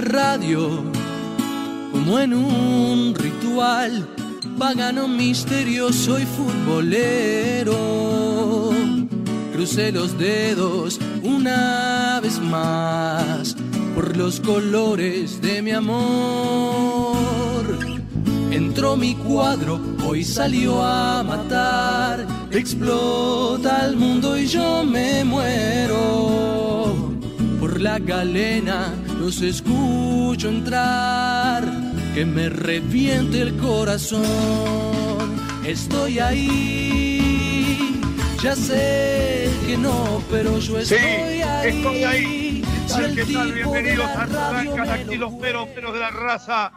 Radio como en un ritual pagano misterioso y futbolero. Crucé los dedos una vez más por los colores de mi amor. Entró mi cuadro, hoy salió a matar. Explota el mundo y yo me muero por la galena los escucho entrar, que me reviente el corazón. Estoy ahí, ya sé que no, pero yo estoy ahí. Estoy ahí. ¿Qué tal? Bienvenidos a los peros, peros de la raza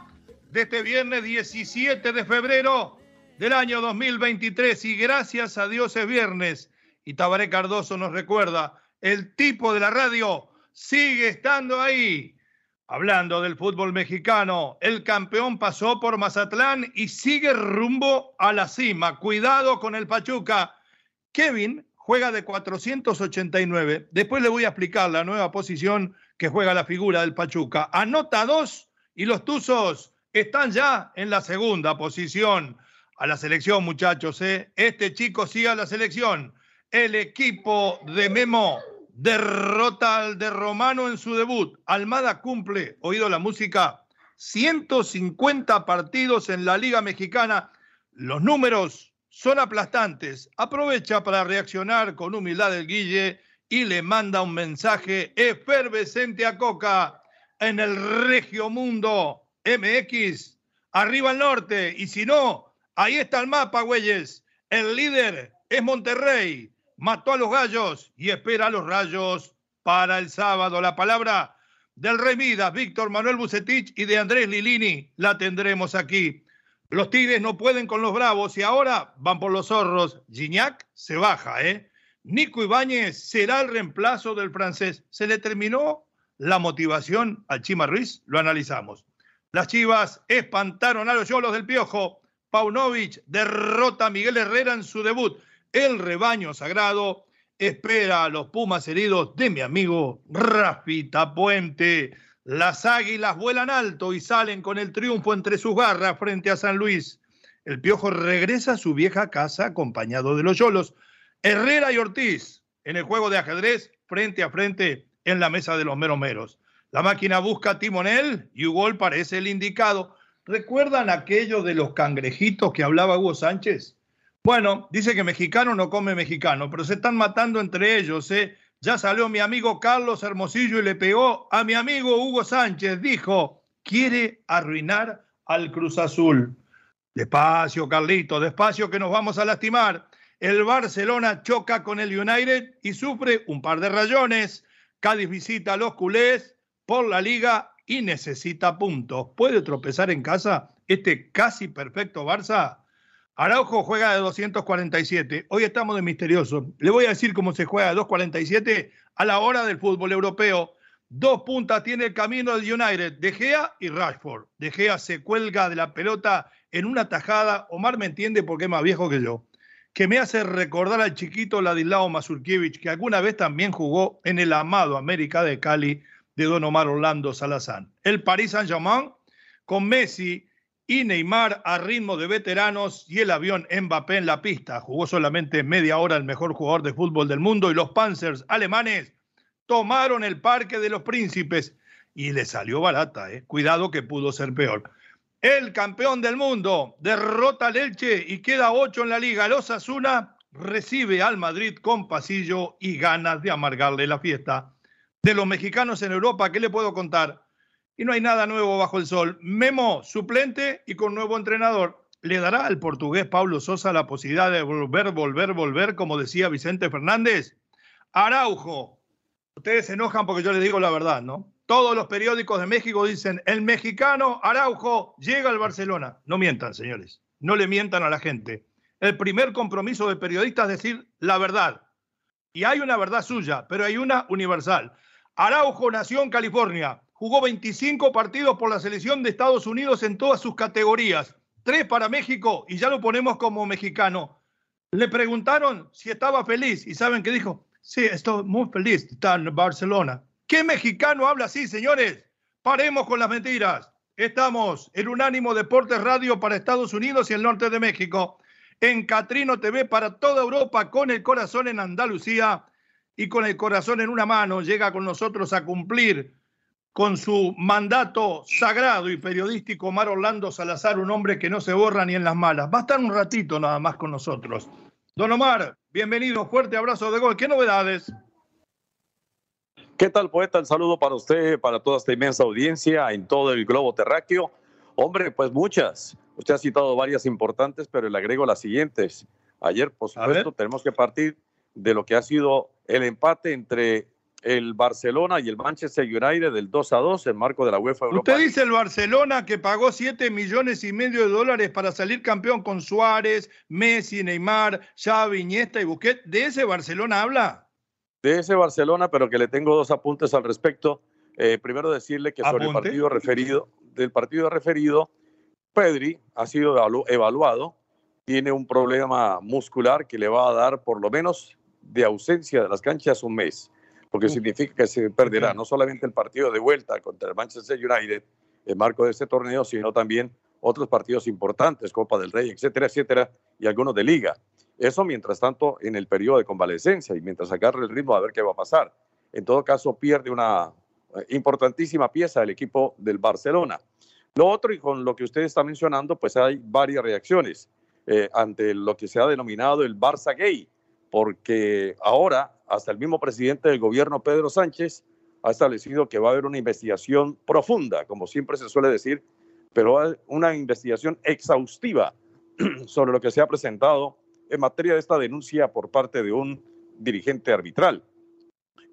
de este viernes 17 de febrero del año 2023. Y gracias a Dios es viernes. Y Tabaré Cardoso nos recuerda, el tipo de la radio sigue estando ahí. Hablando del fútbol mexicano, el campeón pasó por Mazatlán y sigue rumbo a la cima. Cuidado con el Pachuca. Kevin juega de 489. Después le voy a explicar la nueva posición que juega la figura del Pachuca. Anota dos y los Tuzos están ya en la segunda posición. A la selección, muchachos, ¿eh? Este chico sigue a la selección. El equipo de Memo derrota al de Romano en su debut. Almada cumple, oído la música, 150 partidos en la Liga Mexicana. Los números son aplastantes. Aprovecha para reaccionar con humildad el Guille y le manda un mensaje efervescente a Coca en el Regio Mundo MX. Arriba al norte. Y si no, ahí está el mapa, güeyes. El líder es Monterrey mató a los gallos y espera a los rayos para el sábado. La palabra del Rey Midas, Víctor Manuel Bucetich y de Andrés Lilini la tendremos aquí. Los Tigres no pueden con los Bravos y ahora van por los zorros. Gignac se baja, ¿eh? Nico Ibáñez será el reemplazo del francés. ¿Se le terminó la motivación al Chima Ruiz? Lo analizamos. Las Chivas espantaron a los Yolos del Piojo. Paunovic derrota a Miguel Herrera en su debut. El rebaño sagrado espera a los Pumas heridos de mi amigo Rafita Puente. Las águilas vuelan alto y salen con el triunfo entre sus garras frente a San Luis. El Piojo regresa a su vieja casa acompañado de los Yolos. Herrera y Ortiz en el juego de ajedrez frente a frente en la mesa de los meromeros. La máquina busca timonel y Hugo parece el indicado. ¿Recuerdan aquello de los cangrejitos que hablaba Hugo Sánchez? Bueno, dice que mexicano no come mexicano, pero se están matando entre ellos. ¿eh? Ya salió mi amigo Carlos Hermosillo y le pegó a mi amigo Hugo Sánchez. Dijo, quiere arruinar al Cruz Azul. Despacio, Carlito, despacio que nos vamos a lastimar. El Barcelona choca con el United y sufre un par de rayones. Cádiz visita a los culés por la liga y necesita puntos. ¿Puede tropezar en casa este casi perfecto Barça? Araujo juega de 247. Hoy estamos de misterioso. Le voy a decir cómo se juega de 247 a la hora del fútbol europeo. Dos puntas tiene el camino del United, De Gea y Rashford. De Gea se cuelga de la pelota en una tajada. Omar me entiende porque es más viejo que yo. Que me hace recordar al chiquito Ladislao Mazurkiewicz, que alguna vez también jugó en el amado América de Cali de Don Omar Orlando Salazar. El Paris Saint-Germain con Messi y Neymar a ritmo de veteranos y el avión Mbappé en la pista. Jugó solamente media hora el mejor jugador de fútbol del mundo y los Panzers alemanes tomaron el Parque de los Príncipes y le salió barata. ¿eh? Cuidado que pudo ser peor. El campeón del mundo derrota al Elche y queda ocho en la liga. Los Asuna recibe al Madrid con pasillo y ganas de amargarle la fiesta. De los mexicanos en Europa, ¿qué le puedo contar? Y no hay nada nuevo bajo el sol. Memo, suplente y con nuevo entrenador. ¿Le dará al portugués Pablo Sosa la posibilidad de volver, volver, volver, como decía Vicente Fernández? Araujo. Ustedes se enojan porque yo les digo la verdad, ¿no? Todos los periódicos de México dicen, el mexicano Araujo llega al Barcelona. No mientan, señores. No le mientan a la gente. El primer compromiso de periodistas es decir la verdad. Y hay una verdad suya, pero hay una universal. Araujo nació en California, jugó 25 partidos por la selección de Estados Unidos en todas sus categorías, tres para México y ya lo ponemos como mexicano. Le preguntaron si estaba feliz y ¿saben qué dijo? Sí, estoy muy feliz de estar en Barcelona. ¿Qué mexicano habla así, señores? Paremos con las mentiras. Estamos en Unánimo Deportes Radio para Estados Unidos y el norte de México en Catrino TV para toda Europa con el corazón en Andalucía y con el corazón en una mano llega con nosotros a cumplir con su mandato sagrado y periodístico Omar Orlando Salazar, un hombre que no se borra ni en las malas. Va a estar un ratito nada más con nosotros. Don Omar, bienvenido, fuerte abrazo de gol. ¿Qué novedades? ¿Qué tal, poeta? El saludo para usted, para toda esta inmensa audiencia en todo el globo terráqueo. Hombre, pues muchas. Usted ha citado varias importantes, pero le agrego las siguientes. Ayer, por supuesto, tenemos que partir de lo que ha sido el empate entre el Barcelona y el Manchester United del 2 a 2 en marco de la UEFA Europa. Usted dice el Barcelona que pagó 7 millones y medio de dólares para salir campeón con Suárez, Messi, Neymar, Xavi, Iniesta y Busquets. ¿De ese Barcelona habla? De ese Barcelona, pero que le tengo dos apuntes al respecto. Eh, primero decirle que sobre el partido referido, del partido referido, Pedri ha sido evaluado, tiene un problema muscular que le va a dar por lo menos de ausencia de las canchas un mes, porque significa que se perderá no solamente el partido de vuelta contra el Manchester United en marco de este torneo, sino también otros partidos importantes, Copa del Rey, etcétera, etcétera, y algunos de liga. Eso mientras tanto en el periodo de convalecencia y mientras agarre el ritmo a ver qué va a pasar. En todo caso, pierde una eh, importantísima pieza del equipo del Barcelona. Lo otro, y con lo que usted está mencionando, pues hay varias reacciones eh, ante lo que se ha denominado el Barça Gay, porque ahora hasta el mismo presidente del gobierno, Pedro Sánchez, ha establecido que va a haber una investigación profunda, como siempre se suele decir, pero una investigación exhaustiva sobre lo que se ha presentado en materia de esta denuncia por parte de un dirigente arbitral.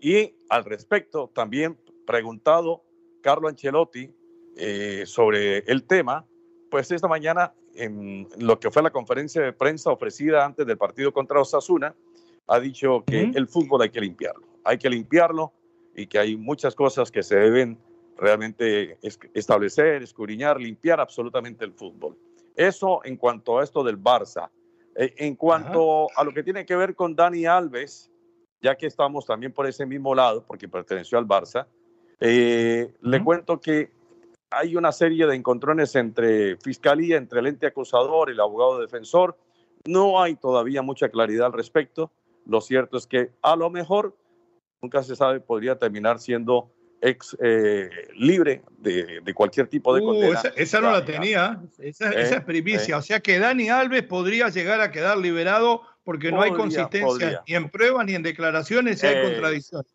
Y al respecto, también preguntado Carlo Ancelotti, eh, sobre el tema, pues esta mañana en lo que fue la conferencia de prensa ofrecida antes del partido contra Osasuna, ha dicho que el fútbol hay que limpiarlo, hay que limpiarlo y que hay muchas cosas que se deben realmente establecer, escudriñar, limpiar absolutamente el fútbol. Eso en cuanto a esto del Barça. Eh, en cuanto a lo que tiene que ver con Dani Alves, ya que estamos también por ese mismo lado, porque perteneció al Barça, eh, le cuento que hay una serie de encontrones entre fiscalía, entre el ente acusador y el abogado defensor. No hay todavía mucha claridad al respecto. Lo cierto es que a lo mejor, nunca se sabe, podría terminar siendo ex eh, libre de, cualquier tipo de uh, condena. esa, no la tenía, esa, es eh, primicia. Eh. O sea que Dani Alves podría llegar a quedar liberado porque no hay consistencia ni en pruebas ni en declaraciones, y hay contradicciones.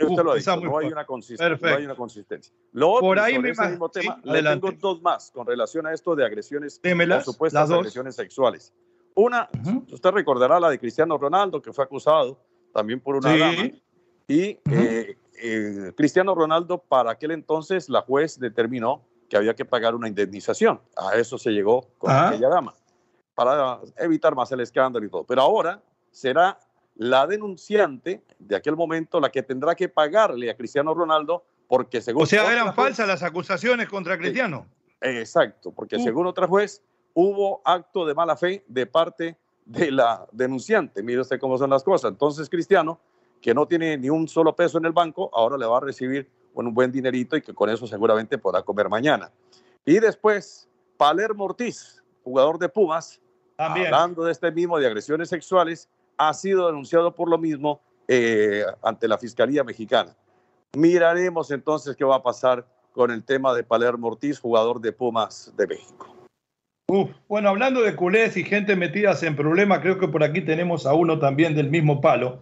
Usted lo ha dicho, no hay, una consistencia. Lo otro, Por ahí sobre ese mismo tema, le tengo dos más con relación a esto de agresiones, Démelas, supuestas agresiones sexuales. Una, usted recordará la de Cristiano Ronaldo, que fue acusado también por una dama. Y eh, eh, Cristiano Ronaldo, para aquel entonces, la juez determinó que había que pagar una indemnización. A eso se llegó con aquella dama, para evitar más el escándalo y todo. Pero ahora será la denunciante de aquel momento la que tendrá que pagarle a Cristiano Ronaldo porque según... O sea, eran falsas las acusaciones contra Cristiano. exacto, porque según otra juez hubo acto de mala fe de parte de la denunciante. Mire usted cómo son las cosas. Entonces Cristiano, que no tiene ni un solo peso en el banco, ahora le va a recibir un buen dinerito y que con eso seguramente podrá comer mañana. Y después, Palermo Ortiz, jugador de Pumas, hablando de este mismo de agresiones sexuales, ha sido denunciado por lo mismo eh, ante la Fiscalía Mexicana. Miraremos entonces qué va a pasar con el tema de Palermo Ortiz, jugador de Pumas de México. Bueno, hablando de culés y gente metidas en problemas, creo que por aquí tenemos a uno también del mismo palo.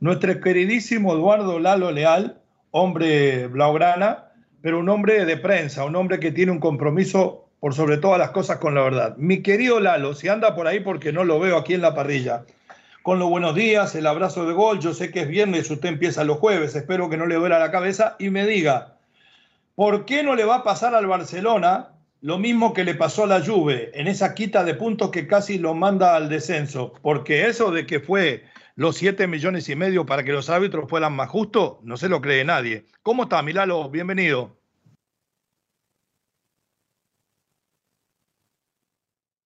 Nuestro queridísimo Eduardo Lalo Leal, hombre blaugrana, pero un hombre de prensa, un hombre que tiene un compromiso por sobre todas las cosas con la verdad. Mi querido Lalo, si anda por ahí porque no lo veo aquí en la parrilla, con los buenos días, el abrazo de gol, yo sé que es viernes, usted empieza los jueves, espero que no le duela la cabeza y me diga, ¿por qué no le va a pasar al Barcelona lo mismo que le pasó a la Juve en esa quita de puntos que casi lo manda al descenso? Porque eso de que fue los 7 millones y medio para que los árbitros fueran más justos, no se lo cree nadie. ¿Cómo está, Milalo? Bienvenido.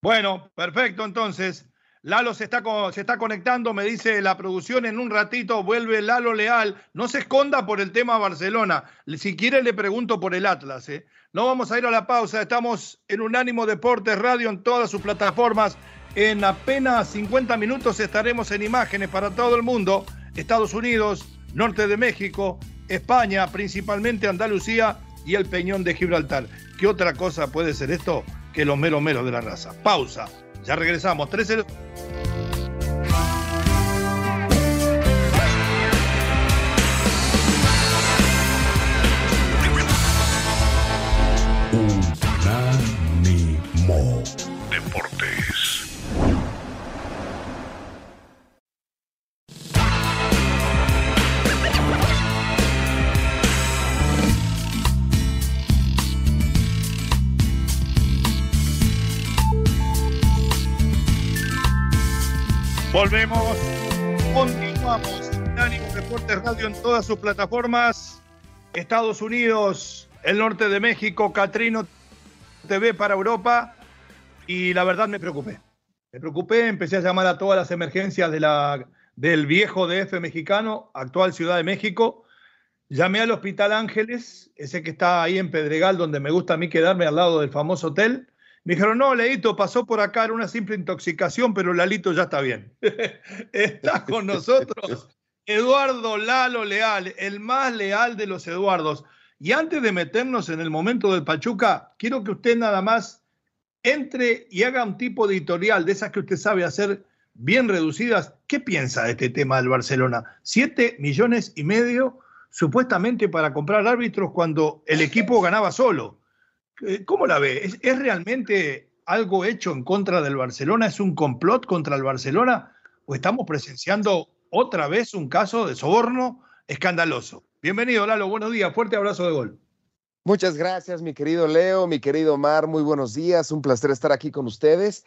Bueno, perfecto, entonces. Lalo se está, se está conectando, me dice la producción, en un ratito vuelve Lalo Leal. No se esconda por el tema Barcelona. Si quiere le pregunto por el Atlas. ¿eh? No vamos a ir a la pausa, estamos en Unánimo Deportes Radio en todas sus plataformas. En apenas 50 minutos estaremos en imágenes para todo el mundo. Estados Unidos, norte de México, España, principalmente Andalucía y el Peñón de Gibraltar. ¿Qué otra cosa puede ser esto que los meros meros de la raza? Pausa. Ya regresamos. 13. Volvemos, continuamos. Unánimo Deportes Radio en todas sus plataformas. Estados Unidos, el norte de México, Catrino TV para Europa. Y la verdad me preocupé. Me preocupé, empecé a llamar a todas las emergencias de la, del viejo DF mexicano, actual Ciudad de México. Llamé al Hospital Ángeles, ese que está ahí en Pedregal, donde me gusta a mí quedarme al lado del famoso hotel. Me dijeron, no, Leito, pasó por acá, era una simple intoxicación, pero Lalito ya está bien. está con nosotros Eduardo Lalo Leal, el más leal de los Eduardos. Y antes de meternos en el momento del Pachuca, quiero que usted nada más entre y haga un tipo editorial de esas que usted sabe hacer bien reducidas. ¿Qué piensa de este tema del Barcelona? Siete millones y medio supuestamente para comprar árbitros cuando el equipo ganaba solo. Eh, ¿Cómo la ve? ¿Es, realmente algo hecho en contra del Barcelona? ¿Es un complot contra el Barcelona? ¿O estamos presenciando otra vez un caso de soborno escandaloso? Bienvenido, Lalo. Buenos días. Fuerte abrazo de gol. Muchas gracias, mi querido Leo, mi querido Mar. Muy buenos días. Un placer estar aquí con ustedes.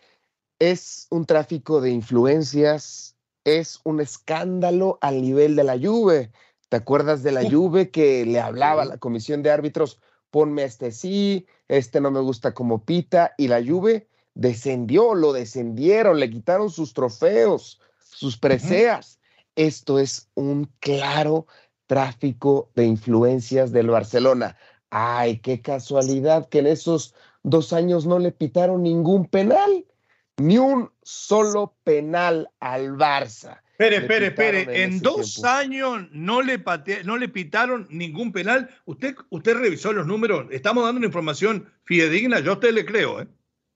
Es un tráfico de influencias, es un escándalo al nivel de la Juve. ¿Te acuerdas de la Juve que le hablaba a la comisión de árbitros? ponme este sí, este no me gusta como pita, y la Juve descendió, lo descendieron, le quitaron sus trofeos, sus preseas. Esto es un claro tráfico de influencias del Barcelona. Ay, qué casualidad que en esos dos años no le pitaron ningún penal, ni un solo penal al Barça. Espere, espere, espere. En, dos años no le, no le pitaron ningún penal. Usted, usted revisó los números. Estamos dando una información fidedigna. Yo a usted le creo. ¿eh?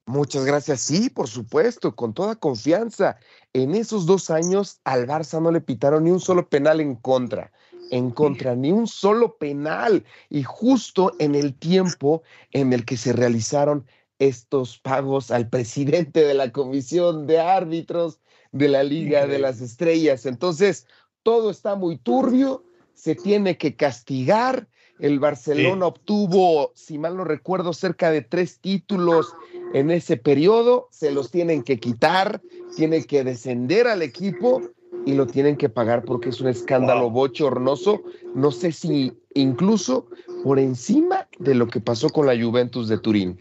Muchas gracias. Sí, por supuesto, con toda confianza. En esos dos años al Barça no le pitaron ni un solo penal en contra. En contra, ni un solo penal. Y justo en el tiempo en el que se realizaron estos pagos al presidente de la comisión de árbitros de la Liga de las Estrellas. Entonces, todo está muy turbio, se tiene que castigar. El Barcelona obtuvo, si mal no recuerdo, cerca de tres títulos en ese periodo. Se los tienen que quitar, tiene que descender al equipo y lo tienen que pagar porque es un escándalo bochornoso. No sé si incluso por encima de lo que pasó con la Juventus de Turín.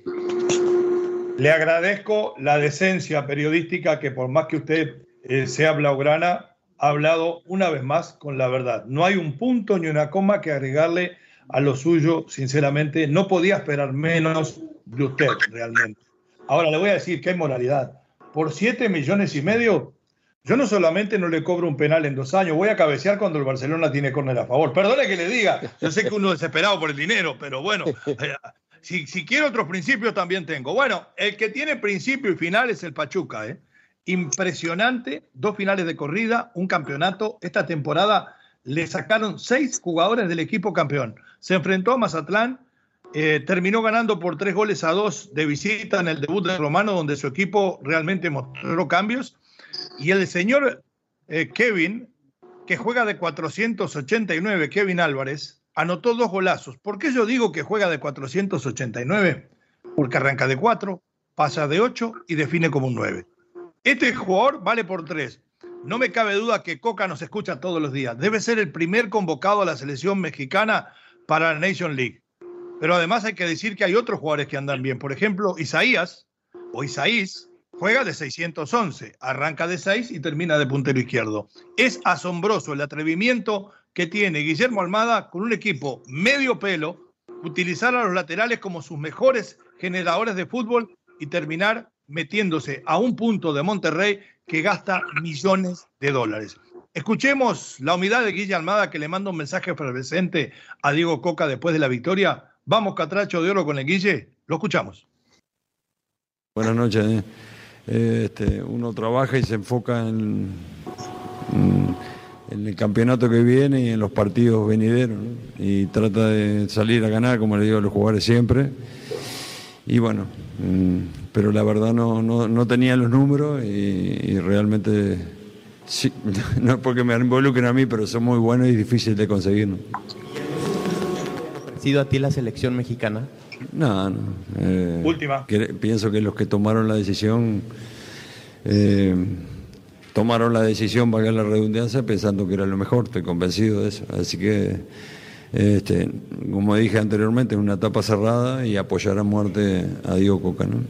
Le agradezco la decencia periodística que por más que usted eh, sea blaugrana, ha hablado una vez más con la verdad. No hay un punto ni una coma que agregarle a lo suyo, sinceramente. No podía esperar menos de usted, realmente. Ahora le voy a decir que hay moralidad. Por siete millones y medio, Yo no solamente no le cobro un penal en dos años, voy a cabecear cuando el Barcelona tiene córner a favor. Perdone que le diga, yo sé que uno es desesperado por el dinero, pero bueno, eh, si, si quiero otros principios también tengo. Bueno, el que tiene principio y final es el Pachuca, ¿eh? Impresionante, dos finales de corrida, un campeonato. Esta temporada le sacaron seis jugadores del equipo campeón. Se enfrentó a Mazatlán, eh, terminó ganando por tres goles a dos de visita en el debut de Romano, donde su equipo realmente mostró cambios. Y el señor eh, Kevin, que juega de 489, Kevin Álvarez, anotó dos golazos. ¿Por qué yo digo que juega de 489? Porque arranca de cuatro, pasa de ocho y define como un nueve. Este jugador vale por tres. No me cabe duda que Coca nos escucha todos los días. Debe ser el primer convocado a la selección mexicana para la Nation League. Pero además hay que decir que hay otros jugadores que andan bien. Por ejemplo, Isaías o Isaís juega de 611, arranca de 6 y termina de puntero izquierdo. Es asombroso el atrevimiento que tiene Guillermo Almada con un equipo medio pelo, utilizar a los laterales como sus mejores generadores de fútbol y terminar metiéndose a un punto de Monterrey que gasta millones de dólares. Escuchemos la humildad de Guilla Almada que le manda un mensaje efervescente a Diego Coca después de la victoria. Vamos, Catracho de Oro con el Guille. Lo escuchamos. Buenas noches. Eh. Este, uno trabaja y se enfoca en, el campeonato que viene y en los partidos venideros. Y trata de salir a ganar, como le digo a los jugadores siempre. Y bueno, mm, pero la verdad no, no, tenía los números y, realmente, sí, no es porque me involucren a mí, pero son muy buenos y difíciles de conseguir. ¿no? ¿Sido a ti la selección mexicana? No, no. Eh, Última. pienso que los que tomaron la decisión eh, tomaron la decisión, valga la redundancia, pensando que era lo mejor, estoy convencido de eso. Así que este, como dije anteriormente, es una etapa cerrada y apoyar a muerte a Diego Coca. ¿no?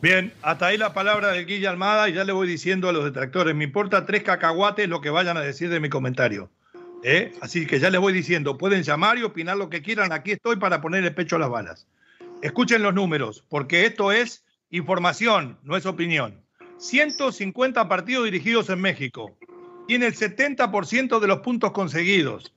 Bien, hasta ahí la palabra del Guilla Almada y ya le voy diciendo a los detractores, me importa tres cacahuates lo que vayan a decir de mi comentario. ¿Eh? Así que ya les voy diciendo, pueden llamar y opinar lo que quieran, aquí estoy para poner el pecho a las balas. Escuchen los números, porque esto es información, no es opinión. 150 partidos dirigidos en México. Tiene el 70% de los puntos conseguidos.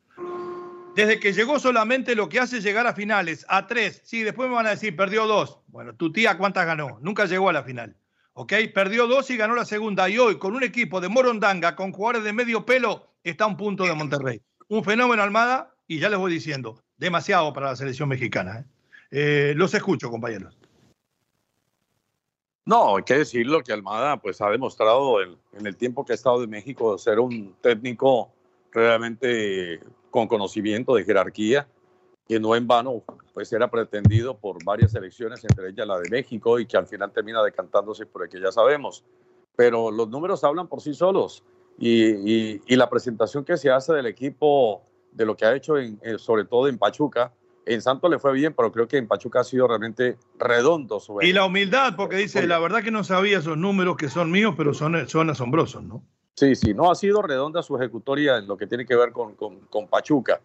Desde que llegó solamente lo que hace llegar a finales, a tres. Sí, después me van a decir, perdió dos. Bueno, tu tía, ¿cuántas ganó? Nunca llegó a la final. ¿Ok? Perdió dos y ganó la segunda. Y hoy, con un equipo de Morondanga, con jugadores de medio pelo, está a un punto de Monterrey. Un fenómeno Almada, y ya les voy diciendo, demasiado para la selección mexicana. ¿eh? Eh, los escucho, compañeros. No, hay que decirlo que Almada pues ha demostrado en el tiempo que ha estado en México ser un técnico realmente con conocimiento de jerarquía, que no en vano pues era pretendido por varias elecciones, entre ellas la de México, y que al final termina decantándose por el que ya sabemos. Pero los números hablan por sí solos y, y, la presentación que se hace del equipo, de lo que ha hecho en, eh, sobre todo en Pachuca, en Santos le fue bien, pero creo que en Pachuca ha sido realmente redondo. y la humildad, porque dice, la verdad que no sabía esos números que son míos, pero son, son asombrosos, ¿no? Sí, sí, no ha sido redonda su ejecutoria en lo que tiene que ver con, con, Pachuca.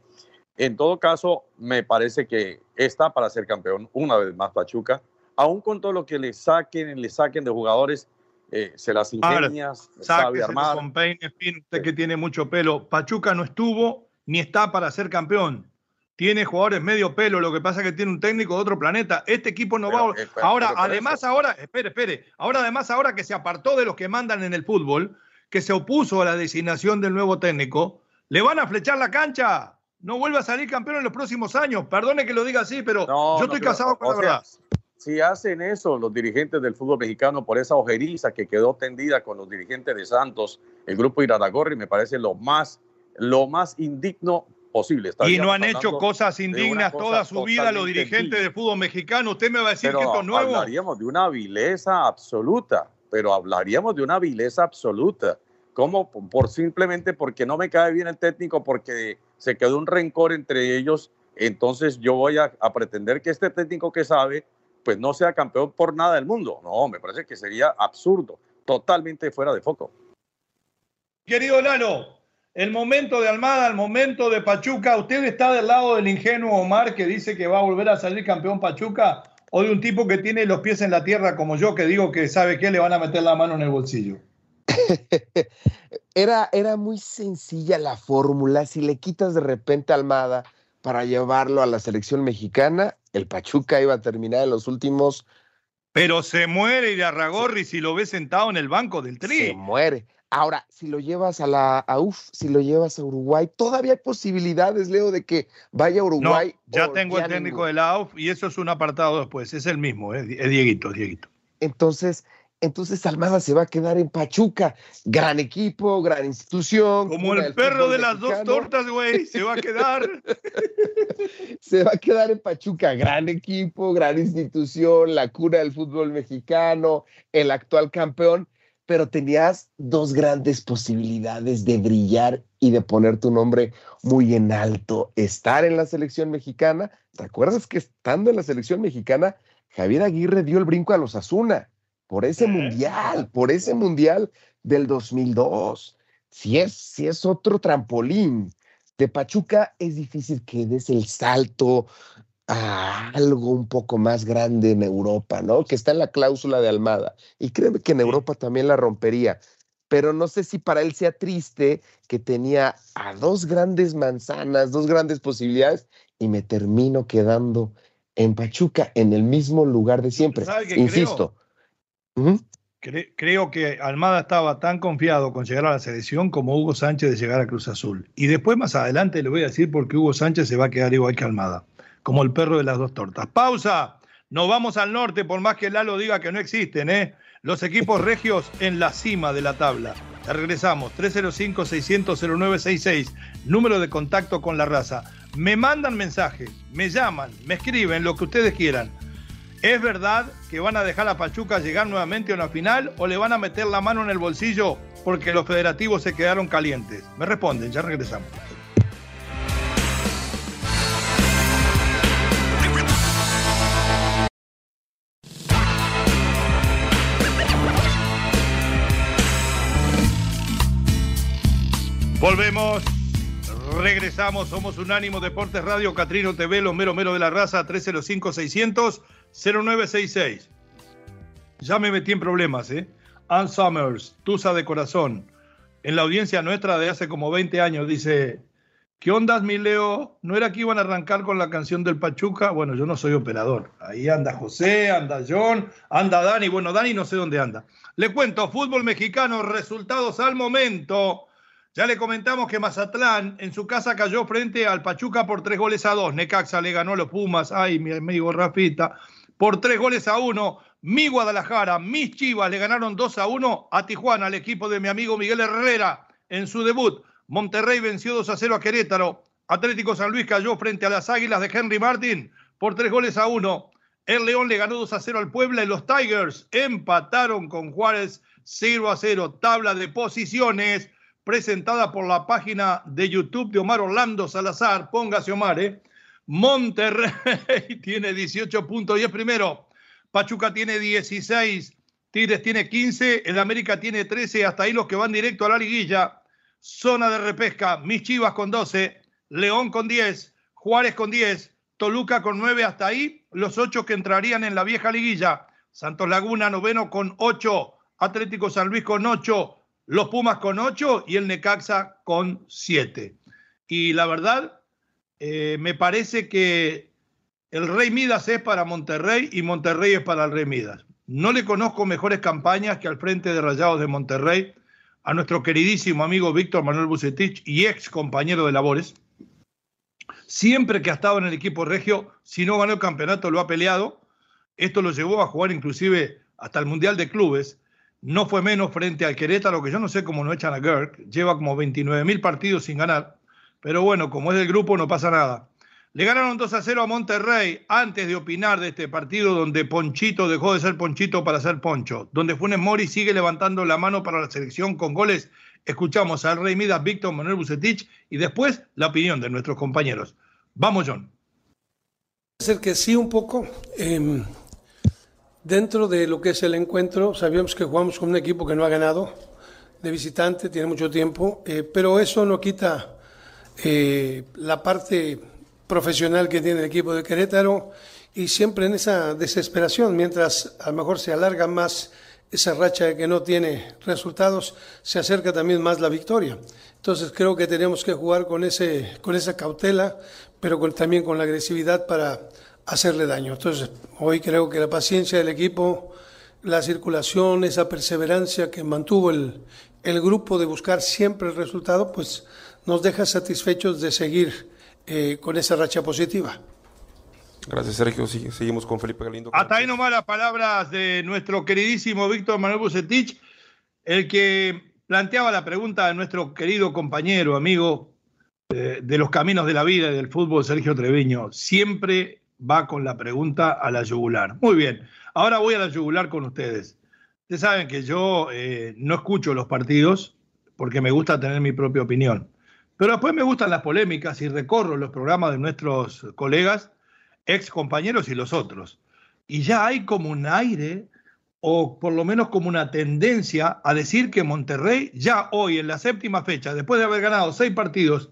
En todo caso, me parece que está para ser campeón una vez más Pachuca, aún con todo lo que le saquen, le saquen de jugadores, eh, se las ingenias, sabe armar. Con usted que tiene mucho pelo, Pachuca no estuvo ni está para ser campeón. Tiene jugadores medio pelo, lo que pasa es que tiene un técnico de otro planeta. Este equipo no va. Eh, ahora, además, ahora, espere, espere. Ahora, además, ahora que se apartó de los que mandan en el fútbol, que se opuso a la designación del nuevo técnico, le van a flechar la cancha. No vuelva a salir campeón en los próximos años. Perdone que lo diga así, pero yo estoy casado con la verdad. Si hacen eso los dirigentes del fútbol mexicano por esa ojeriza que quedó tendida con los dirigentes de Santos, el grupo Iraragorri, me parece lo más, lo más indigno posible. y no han hecho cosas indignas toda su vida los dirigentes del fútbol mexicano. Usted me va a decir que esto es nuevo. Hablaríamos de una vileza absoluta pero hablaríamos de una vileza absoluta. como Por simplemente porque no me cae bien el técnico, porque se quedó un rencor entre ellos, entonces yo voy a, pretender que este técnico que sabe, pues no sea campeón por nada del mundo. No, me parece que sería absurdo, totalmente fuera de foco. Querido Lalo, el momento de Almada, el momento de Pachuca, ¿usted está del lado del ingenuo Omar que dice que va a volver a salir campeón Pachuca? o de un tipo que tiene los pies en la tierra como yo, que digo que sabe que le van a meter la mano en el bolsillo? era, era muy sencilla la fórmula. Si le quitas de repente a Almada para llevarlo a la selección mexicana, el Pachuca iba a terminar en los últimos. Pero se muere Irarragorri si lo ves sentado en el banco del tri. Se muere. Ahora, si lo llevas a la a UF, si lo llevas a Uruguay, todavía hay posibilidades, Leo, de que vaya a Uruguay. ya tengo el técnico de la UF y eso es un apartado después. Es el mismo, ¿eh? es Dieguito, Dieguito. Entonces, entonces Almada se va a quedar en Pachuca. Gran equipo, gran institución. Como el perro de las dos tortas, güey, se va a quedar. se va a quedar en Pachuca. Gran equipo, gran institución, la cura del fútbol mexicano, el actual campeón. Pero tenías dos grandes posibilidades de brillar y de poner tu nombre muy en alto. Estar en la selección mexicana. ¿Te acuerdas que estando en la selección mexicana, Javier Aguirre dio el brinco a los Asuna? Por ese mundial, por ese mundial del 2002. Si es, si es otro trampolín de Pachuca, es difícil que des el salto a algo un poco más grande en Europa, ¿no? Que está en la cláusula de Almada. Y créeme que en Europa también la rompería. Pero no sé si para él sea triste que tenía a dos grandes manzanas, dos grandes posibilidades, y me termino quedando en Pachuca, en el mismo lugar de siempre. Insisto, creo que Almada estaba tan confiado con llegar a la selección como Hugo Sánchez de llegar a Cruz Azul. Y después más adelante le voy a decir por qué Hugo Sánchez se va a quedar igual que Almada, como el perro de las dos tortas. Pausa. Nos vamos al norte, por más que Lalo diga que no existen, ¿eh? Los equipos regios en la cima de la tabla. Ya regresamos, 305-600-0966, número de contacto con la raza. Me mandan mensajes, me llaman, me escriben, lo que ustedes quieran. ¿Es verdad que van a dejar a Pachuca llegar nuevamente a una final o le van a meter la mano en el bolsillo porque los federativos se quedaron calientes? Me responden, ya regresamos. Volvemos. Regresamos, somos Unánimo Deportes Radio, Catrino TV, los mero mero de la raza, 305-600-0966. Ya me metí en problemas, ¿eh? Ann Summers, Tusa de corazón, en la audiencia nuestra de hace como 20 años, dice, ¿qué ondas, mi Leo? ¿No era que iban a arrancar con la canción del Pachuca? Bueno, yo no soy operador. Ahí anda José, anda John, anda Dani. Bueno, Dani no sé dónde anda. Le cuento, fútbol mexicano, resultados al momento. Ya le comentamos que Mazatlán en su casa cayó frente al Pachuca por tres goles a dos. Necaxa le ganó a los Pumas, ay, mi amigo Rafita, por tres goles a uno. Mi Guadalajara, mis Chivas le ganaron dos a uno a Tijuana, al equipo de mi amigo Miguel Herrera en su debut. Monterrey venció 2 a 0 a Querétaro. Atlético San Luis cayó frente a las Águilas de Henry Martin por tres goles a uno. El León le ganó 2 a 0 al Puebla y los Tigers empataron con Juárez 0 a 0. Tabla de posiciones presentada por la página de YouTube de Omar Orlando Salazar. Póngase Omar, ¿eh? Monterrey tiene 18 puntos y es primero. Pachuca tiene 16. Tigres tiene 15. El América tiene 13. Hasta ahí los que van directo a la liguilla. Zona de repesca. Mis Chivas con 12. León con 10. Juárez con 10. Toluca con 9. Hasta ahí los 8 que entrarían en la vieja liguilla. Santos Laguna noveno con 8. Atlético San Luis con 8 los Pumas con 8 y el Necaxa con 7. Y la verdad, eh, me parece que el Rey Midas es para Monterrey y Monterrey es para el Rey Midas. No le conozco mejores campañas que al frente de Rayados de Monterrey a nuestro queridísimo amigo Víctor Manuel Bucetich y ex compañero de labores. Siempre que ha estado en el equipo regio, si no ganó el campeonato, lo ha peleado. Esto lo llevó a jugar inclusive hasta el Mundial de Clubes no fue menos frente al Querétaro, que yo no sé cómo no echan a Gerg, lleva como 29 mil partidos sin ganar, pero bueno, como es del grupo no pasa nada. Le ganaron 2 a 0 a Monterrey antes de opinar de este partido donde Ponchito dejó de ser Ponchito para ser Poncho, donde Funes Mori sigue levantando la mano para la selección con goles. Escuchamos al Rey Midas, Víctor Manuel Bucetich y después la opinión de nuestros compañeros. Vamos, John. Ser que sí, un poco. Em, Dentro de lo que es el encuentro, sabíamos que jugamos con un equipo que no ha ganado de visitante, tiene mucho tiempo, eh, pero eso no quita eh, la parte profesional que tiene el equipo de Querétaro y siempre en esa desesperación, mientras a lo mejor se alarga más esa racha que no tiene resultados, se acerca también más la victoria. Entonces creo que tenemos que jugar con, ese, con esa cautela, pero también con la agresividad para hacerle daño. Entonces hoy creo que la paciencia del equipo, la circulación, esa perseverancia que mantuvo el, el grupo de buscar siempre el resultado, pues nos deja satisfechos de seguir eh, con esa racha positiva. Gracias, Sergio. seguimos con Felipe Galindo. Hasta ahí nomás las palabras de nuestro queridísimo Víctor Manuel Bucetich, el que planteaba la pregunta de nuestro querido compañero, amigo eh, de los caminos de la vida y del fútbol, Sergio Treviño. Siempre va con la pregunta a la yugular. Muy bien, ahora voy a la yugular con ustedes. Ustedes saben que yo eh, no escucho los partidos porque me gusta tener mi propia opinión. Pero después me gustan las polémicas y recorro los programas de nuestros colegas ex compañeros y los otros. Y ya hay como un aire, o por lo menos como una tendencia, a decir que Monterrey, ya hoy en la séptima fecha, después de haber ganado seis partidos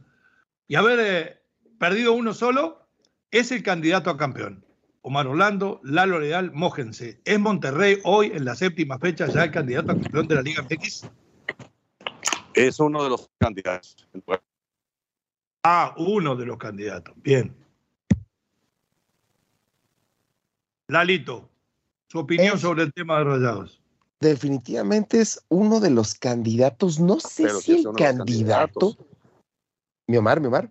y haber eh, perdido uno solo, es el candidato a campeón. Omar Orlando, Lalo Leal, mójense. ¿Es Monterrey hoy en la séptima fecha ya el candidato a campeón de la Liga MX? Es uno de los candidatos. Ah, uno de los candidatos. Bien. Lalito, su opinión sobre el tema de Rayados. Definitivamente es uno de los candidatos, no sé si, el candidato. Mi Omar, mi Omar.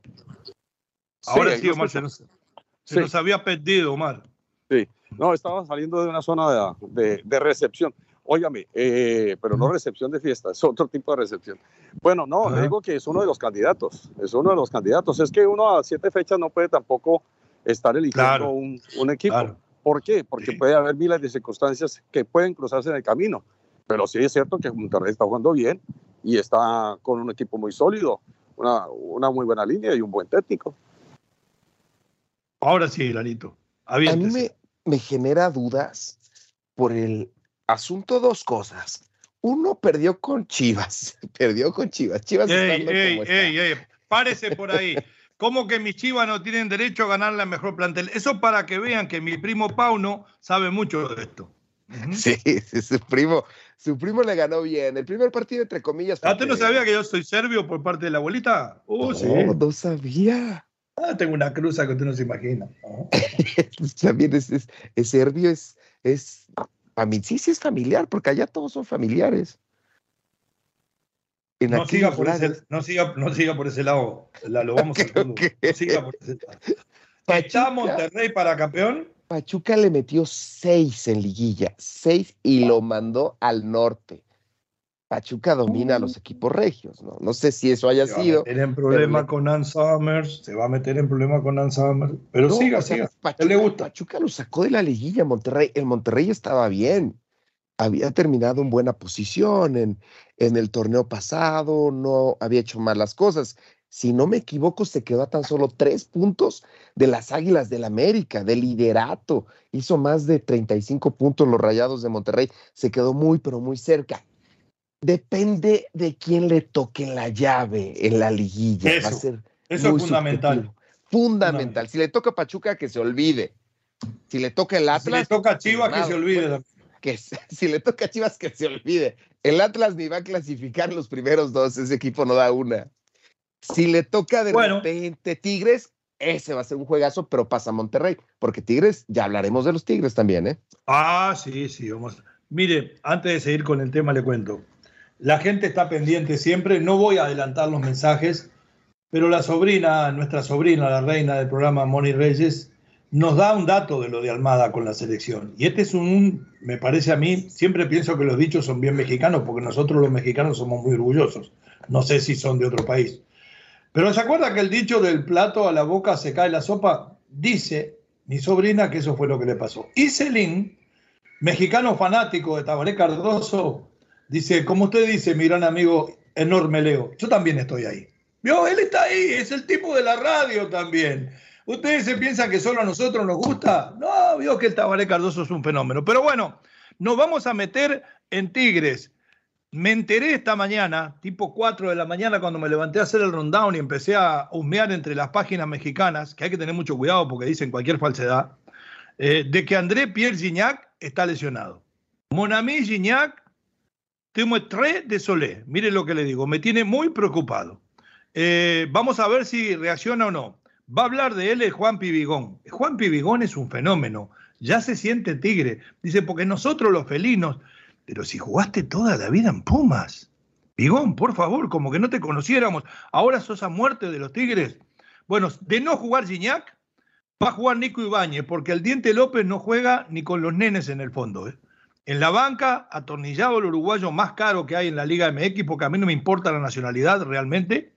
Ahora sí, Omar, se nos, había perdido, Omar. Sí, no, estaba saliendo de una zona de, recepción. Óigame, eh, pero no recepción de fiesta, es otro tipo de recepción. Bueno, no, le digo que es uno de los candidatos, es uno de los candidatos. Es que uno a siete fechas no puede tampoco estar eligiendo un, equipo. ¿Por qué? Porque puede haber miles de circunstancias que pueden cruzarse en el camino. Pero sí es cierto que Monterrey está jugando bien y está con un equipo muy sólido, una, una muy buena línea y un buen técnico. Ahora sí, Lalito. A mí me, me genera dudas por el asunto dos cosas. Uno perdió con Chivas, perdió con Chivas. Chivas ey, ey, ey, ey, párese por ahí. ¿Cómo que mis chivas no tienen derecho a ganar la mejor plantel? Eso para que vean que mi primo Pauno sabe mucho de esto. Sí, su primo, su primo le ganó bien. El primer partido, entre comillas. ¿Ah, ¿Usted no sabía que yo soy serbio por parte de la abuelita? Uh, no, no sabía. Ah, tengo una cruza que usted no se imagina. También es, es, serbio, es, es, sí, sí es familiar, porque allá todos son familiares no, siga por ese, no, siga, no siga por ese lado, lo vamos a No siga por ese lado. ¿Está Monterrey para campeón? Pachuca le metió seis en liguilla, seis y lo mandó al norte. Pachuca domina a los equipos regios, ¿no? No sé si eso haya sido. Se va a meter en problema con Ann Summers, se va a meter en problema con Ann Summers, pero siga, siga. Pachuca, le gusta. Pachuca lo sacó de la liguilla, Monterrey. El Monterrey estaba bien había terminado en buena posición en, en el torneo pasado, no había hecho malas cosas. Si no me equivoco, se quedó a tan solo tres puntos de las Águilas del América, de liderato. Hizo más de 35 puntos los Rayados de Monterrey. Se quedó muy, pero muy cerca. Depende de quién le toque la llave en la liguilla. Eso, Va a ser eso es fundamental. fundamental. Si le toca a Pachuca, que se olvide. Si le toca el Atlas. Si le toca a Chivas, que se olvide que si le toca a Chivas que se olvide. El Atlas ni va a clasificar los primeros dos, ese equipo no da una. Si le toca de repente Tigres, ese va a ser un juegazo, pero pasa a Monterrey, porque Tigres, ya hablaremos de los Tigres también, ¿eh? Ah, sí, sí, vamos. Mire, antes de seguir con el tema, le cuento. La gente está pendiente siempre, no voy a adelantar los mensajes, pero la sobrina, nuestra sobrina, la reina del programa Moni Reyes, nos da un dato de lo de Almada con la selección. Y este es un, me parece a mí, siempre pienso que los dichos son bien mexicanos, porque nosotros los mexicanos somos muy orgullosos. No sé si son de otro país. Pero ¿se acuerda que el dicho del plato a la boca se cae la sopa? Dice mi sobrina que eso fue lo que le pasó. Y Celín, mexicano fanático de Tabaré Cardoso, dice, como usted dice, mi gran amigo enorme Leo, yo también estoy ahí. ¿Vio? Él está ahí, es el tipo de la radio también. ¿Ustedes se piensan que solo a nosotros nos gusta? No, vio que el Tabaré Cardoso es un fenómeno. Pero bueno, nos vamos a meter en Tigres. Me enteré esta mañana, tipo 4 de la mañana, cuando me levanté a hacer el rundown y empecé a humear entre las páginas mexicanas, que hay que tener mucho cuidado porque dicen cualquier falsedad, eh, de que André Pierre Gignac está lesionado. Mon ami Gignac, tres de Solé. Mire lo que le digo, me tiene muy preocupado. Eh, vamos a ver si reacciona o no. Va a hablar de él Juan Pibigón. Juan Pibigón es un fenómeno. Ya se siente tigre. Dice, porque nosotros los felinos, pero si jugaste toda la vida en Pumas. Pigón, por favor, como que no te conociéramos. Ahora sos a muerte de los tigres. Bueno, de no jugar Gignac, va a jugar Nico Ibáñez, porque el Diente López no juega ni con los nenes en el fondo. ¿eh? En la banca, atornillado el uruguayo más caro que hay en la Liga MX, porque a mí no me importa la nacionalidad realmente,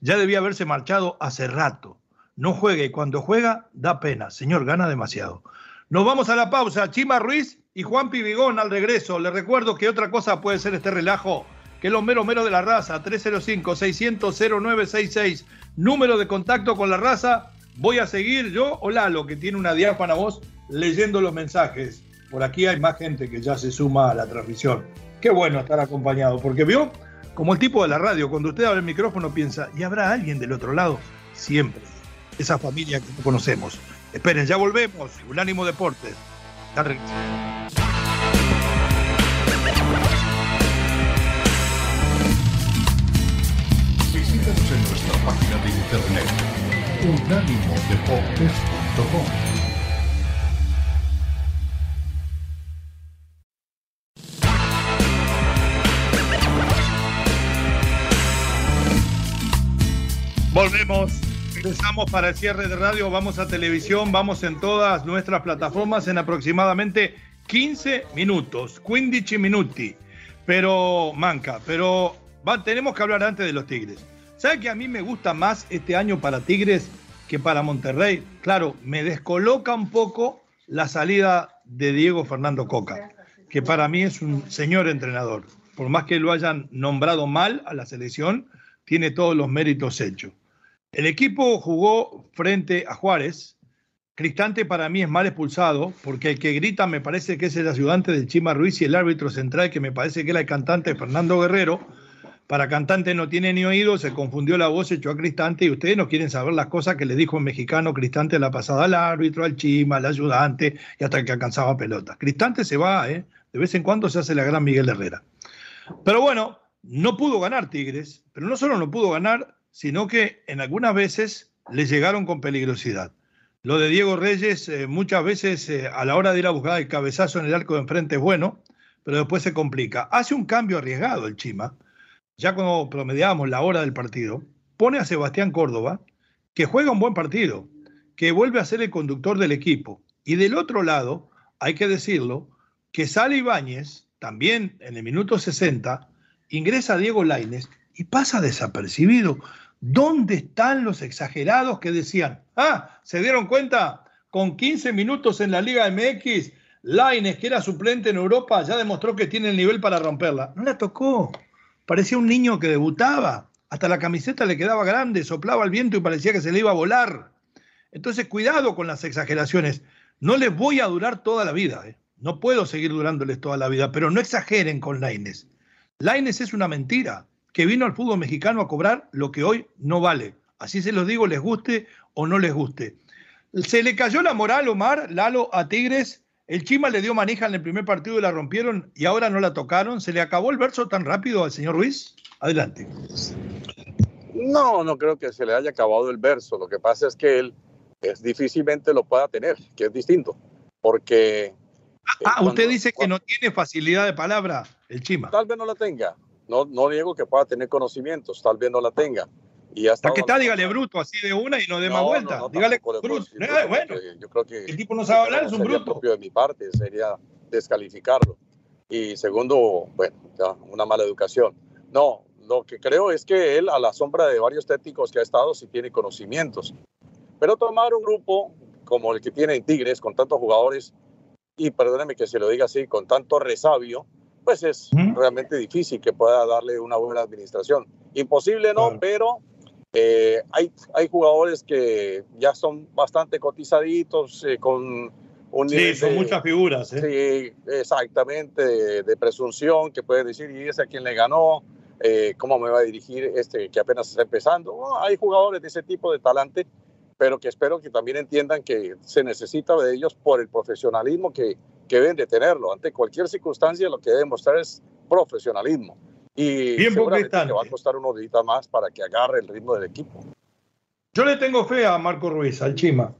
ya debía haberse marchado hace rato. No juega y cuando juega da pena. Señor, gana demasiado. Nos vamos a la pausa. Chima Ruiz y Juan Pibigón al regreso. Les recuerdo que otra cosa puede ser este relajo, que los mero mero de la raza, 305-600-0966, número de contacto con la raza. Voy a seguir yo o Lalo, que tiene una diáfana voz, leyendo los mensajes. Por aquí hay más gente que ya se suma a la transmisión. Qué bueno estar acompañado, porque vio como el tipo de la radio, cuando usted abre el micrófono piensa, ¿y habrá alguien del otro lado? Siempre. Esa familia que conocemos. Esperen, ya volvemos. Unánimo Deportes. Visítanos en nuestra página de internet unánimodeportes.com Volvemos. Empezamos para el cierre de radio, vamos a televisión, vamos en todas nuestras plataformas en aproximadamente 15 minutos, 15 minuti. Pero, manca, pero tenemos que hablar antes de los Tigres. ¿Sabe que a mí me gusta más este año para Tigres que para Monterrey? Claro, me descoloca un poco la salida de Diego Fernando Coca, que para mí es un señor entrenador. Por más que lo hayan nombrado mal a la selección, tiene todos los méritos hechos. El equipo jugó frente a Juárez. Cristante para mí es mal expulsado, porque el que grita me parece que es el ayudante del Chima Ruiz y el árbitro central, que me parece que era el cantante Fernando Guerrero. Para cantante no tiene ni oído, se confundió la voz, echó a Cristante y ustedes no quieren saber las cosas que le dijo el mexicano Cristante la pasada al árbitro, al Chima, al ayudante y hasta que alcanzaba pelota. Cristante se va, ¿eh? de vez en cuando se hace la gran Miguel Herrera. Pero bueno, no pudo ganar Tigres, pero no solo no pudo ganar, sino que en algunas veces le llegaron con peligrosidad. Lo de Diego Reyes eh, muchas veces eh, a la hora de ir a buscar el cabezazo en el arco de enfrente es bueno, pero después se complica. Hace un cambio arriesgado el Chima, ya cuando promediábamos la hora del partido, pone a Sebastián Córdoba, que juega un buen partido, que vuelve a ser el conductor del equipo. Y del otro lado, hay que decirlo, que sale Ibáñez, también en el minuto 60, ingresa Diego Laines y pasa desapercibido. ¿Dónde están los exagerados que decían, ah, se dieron cuenta, con 15 minutos en la Liga MX, Laines, que era suplente en Europa, ya demostró que tiene el nivel para romperla? No la tocó. Parecía un niño que debutaba. Hasta la camiseta le quedaba grande, soplaba el viento y parecía que se le iba a volar. Entonces, cuidado con las exageraciones. No les voy a durar toda la vida. ¿eh? No puedo seguir durándoles toda la vida, pero no exageren con Laines. Laines es una mentira que vino al fútbol mexicano a cobrar lo que hoy no vale. Así se los digo, les guste o no les guste. Se le cayó la moral, Omar, Lalo, a Tigres. El Chima le dio manija en el primer partido y la rompieron y ahora no la tocaron. ¿Se le acabó el verso tan rápido al señor Ruiz? Adelante. No, no creo que se le haya acabado el verso. Lo que pasa es que él es, difícilmente lo pueda tener, que es distinto. Porque. Ah, eh, usted dice que no tiene facilidad de palabra el Chima. Tal vez no la tenga, no, no digo que pueda tener conocimientos, tal vez no la tenga. Y hasta que está, dígale bruto, así de una y no de más vuelta. dígale bruto. Eh, bueno, yo creo que el tipo no sabe hablar, es un bruto. propio de mi parte sería descalificarlo. Y segundo, bueno, una mala educación. No, lo que creo es que él, a la sombra de varios técnicos que ha estado, sí tiene conocimientos. Pero tomar un grupo como el que tiene en Tigres, con tantos jugadores, y perdóneme que se lo diga así, con tanto resabio, pues es realmente difícil que pueda darle una buena administración. Imposible no, pero eh, hay, hay jugadores que ya son bastante cotizaditos, eh, con un Sí, son muchas figuras. ¿eh? Sí, exactamente, de, presunción, que puede decir, ¿y ese a quién le ganó? ¿Cómo me va a dirigir este que apenas está empezando? hay jugadores de ese tipo de talante, pero que espero que también entiendan que se necesita de ellos por el profesionalismo que, que deben de tenerlo. Ante cualquier circunstancia lo que debe mostrar es profesionalismo. Y Bien seguramente le va a costar unos días más para que agarre el ritmo del equipo. Yo le tengo fe a Marco Ruiz, al Chima.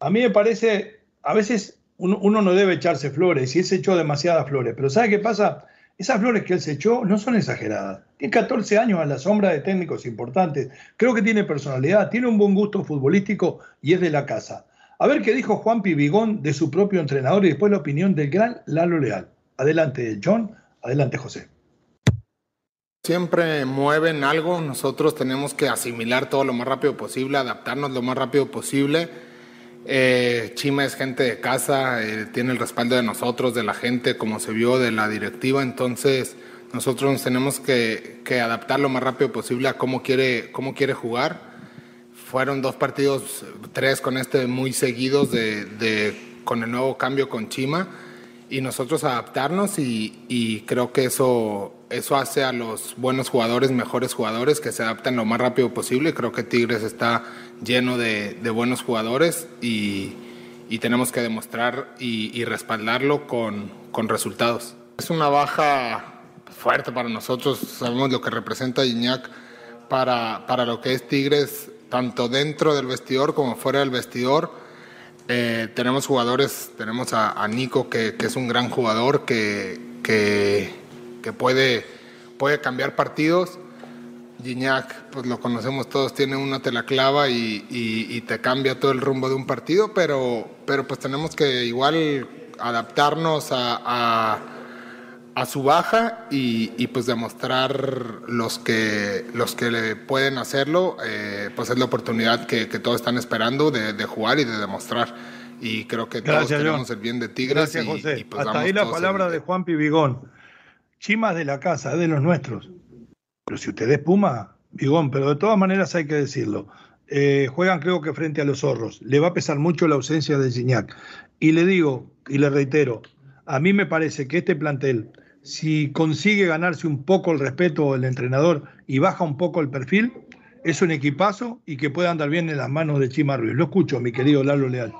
A mí me parece, a veces uno, uno no debe echarse flores y él se echó demasiadas flores, pero ¿sabe qué pasa? Esas flores que él se echó no son exageradas. Tiene 14 años a la sombra de técnicos importantes. Creo que tiene personalidad, tiene un buen gusto futbolístico y es de la casa. A ver qué dijo Juan Pibigón de su propio entrenador y después la opinión del gran Lalo Leal. Adelante, John. Adelante, José. Siempre mueven algo, nosotros tenemos que asimilar todo lo más rápido posible, adaptarnos lo más rápido posible. Eh, Chima es gente de casa, eh, tiene el respaldo de nosotros, de la gente, como se vio, de la directiva, entonces nosotros nos tenemos que, adaptar lo más rápido posible a cómo quiere jugar. Fueron dos partidos, tres con este muy seguidos de, de con el nuevo cambio con Chima y nosotros adaptarnos y, y, creo que eso, eso hace a los buenos jugadores mejores jugadores que se adapten lo más rápido posible. Creo que Tigres está lleno de, de buenos jugadores y, y, tenemos que demostrar y, y respaldarlo con, con, resultados. Es una baja fuerte para nosotros, sabemos lo que representa Iñak para, para lo que es Tigres, tanto dentro del vestidor como fuera del vestidor eh, tenemos jugadores, tenemos a, Nico, que, es un gran jugador, que, que, puede, puede cambiar partidos. Gignac, pues lo conocemos todos, tiene una te la clava y, y, te cambia todo el rumbo de un partido, pero, pero pues tenemos que igual adaptarnos a, a su baja y, y, pues demostrar los que, los que le pueden hacerlo, eh, pues es la oportunidad que, que todos están esperando de, de, jugar y de demostrar. Y creo que Gracias, todos queremos el bien de Tigres. Gracias, y, José. y pues Hasta ahí la palabra el... de Juan Pibigón. Chimas de la casa, de los nuestros. Pero si usted es Puma, Bigón, pero de todas maneras hay que decirlo. Eh, juegan creo que frente a los zorros. Le va a pesar mucho la ausencia de Gignac. Y le digo, y le reitero, a mí me parece que este plantel si consigue ganarse un poco el respeto del entrenador y baja un poco el perfil, es un equipazo y que puede andar bien en las manos de Chima Ruiz. Lo escucho, mi querido Lalo Leal.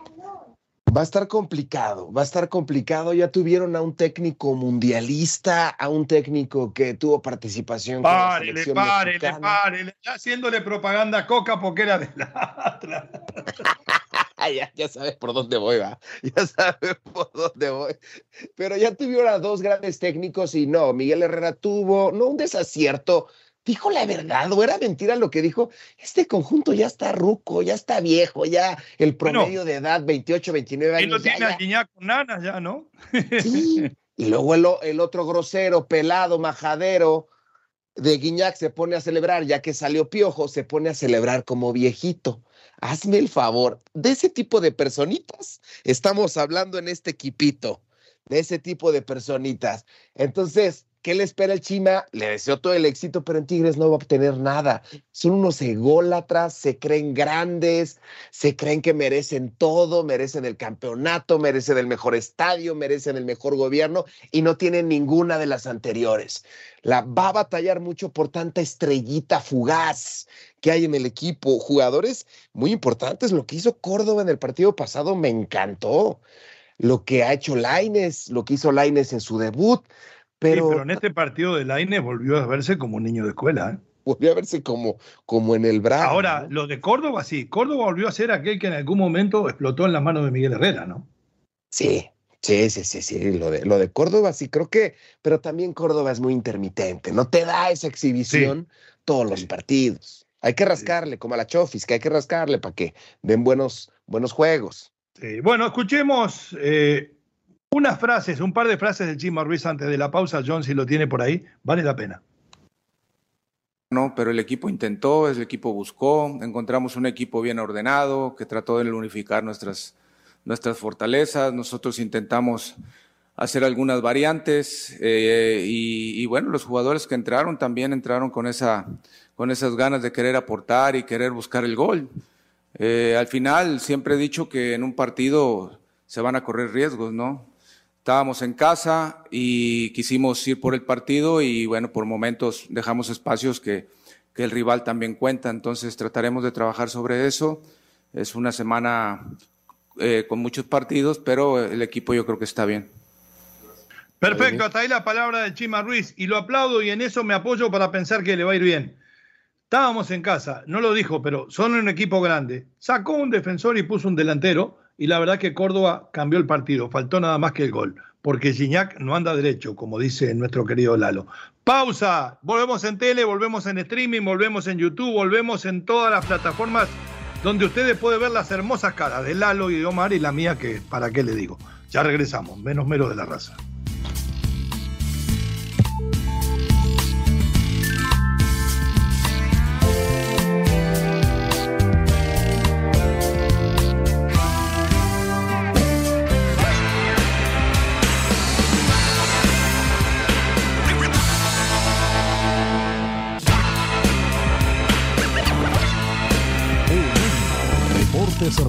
Va a estar complicado, va a estar complicado. Ya tuvieron a un técnico mundialista, a un técnico que tuvo participación. Párele, con la párele, mexicana. párele. Ya haciéndole propaganda a Coca porque era de la. ya, ya sabes por dónde voy, va. Ya sabes por dónde voy. Pero ya tuvieron a dos grandes técnicos y no, Miguel Herrera tuvo, no un desacierto, dijo la verdad o era mentira lo que dijo. Este conjunto ya está ruco, ya está viejo, ya el promedio bueno, de edad, 28, 29 años. Y no tiene a Guiñac con nanas ya, ¿no? Sí. Y luego el, el, otro grosero, pelado, majadero de Guiñac se pone a celebrar, ya que salió piojo, se pone a celebrar como viejito hazme el favor, de ese tipo de personitas estamos hablando en este equipito, de ese tipo de personitas. Entonces, ¿qué le espera el Chima? Le deseo todo el éxito, pero en Tigres no va a obtener nada. Son unos ególatras, se creen grandes, se creen que merecen todo, merecen el campeonato, merecen el mejor estadio, merecen el mejor gobierno y no tienen ninguna de las anteriores. La va a batallar mucho por tanta estrellita fugaz que hay en el equipo, jugadores muy importantes. Lo que hizo Córdoba en el partido pasado me encantó. Lo que ha hecho Laines, lo que hizo Laines en su debut. Pero, sí, pero en este partido de Laines volvió a verse como un niño de escuela. ¿eh? Volvió a verse como, como en el brazo. Ahora, ¿no? lo de Córdoba, sí. Córdoba volvió a ser aquel que en algún momento explotó en las manos de Miguel Herrera, ¿no? Sí, Sí, sí, sí, sí, lo de, lo de Córdoba sí creo que, pero también Córdoba es muy intermitente, no te da esa exhibición sí. todos los sí. partidos. Hay que rascarle, como a la Chofis, que hay que rascarle para que den buenos, buenos juegos. Sí. Bueno, escuchemos eh, unas frases, un par de frases del Chima Ruiz antes de la pausa. John, si lo tiene por ahí, vale la pena. No, pero el equipo intentó, el equipo buscó, encontramos un equipo bien ordenado que trató de unificar nuestras nuestras fortalezas, nosotros intentamos hacer algunas variantes eh, y, y, bueno, los jugadores que entraron también entraron con, esa, con esas ganas de querer aportar y querer buscar el gol. Eh, al final siempre he dicho que en un partido se van a correr riesgos, ¿no? Estábamos en casa y quisimos ir por el partido y bueno, por momentos dejamos espacios que, que el rival también cuenta, entonces trataremos de trabajar sobre eso. Es una semana eh, con muchos partidos, pero el equipo yo creo que está bien. Perfecto, hasta ahí la palabra de Chima Ruiz y lo aplaudo y en eso me apoyo para pensar que le va a ir bien. Estábamos en casa, no lo dijo, pero son un equipo grande. Sacó un defensor y puso un delantero y la verdad que Córdoba cambió el partido, faltó nada más que el gol, porque Gignac no anda derecho, como dice nuestro querido Lalo. Pausa, volvemos en tele, volvemos en streaming, volvemos en YouTube, volvemos en todas las plataformas donde ustedes pueden ver las hermosas caras de Lalo y de Omar y la mía que, ¿para qué le digo? Ya regresamos, menos mero de la raza.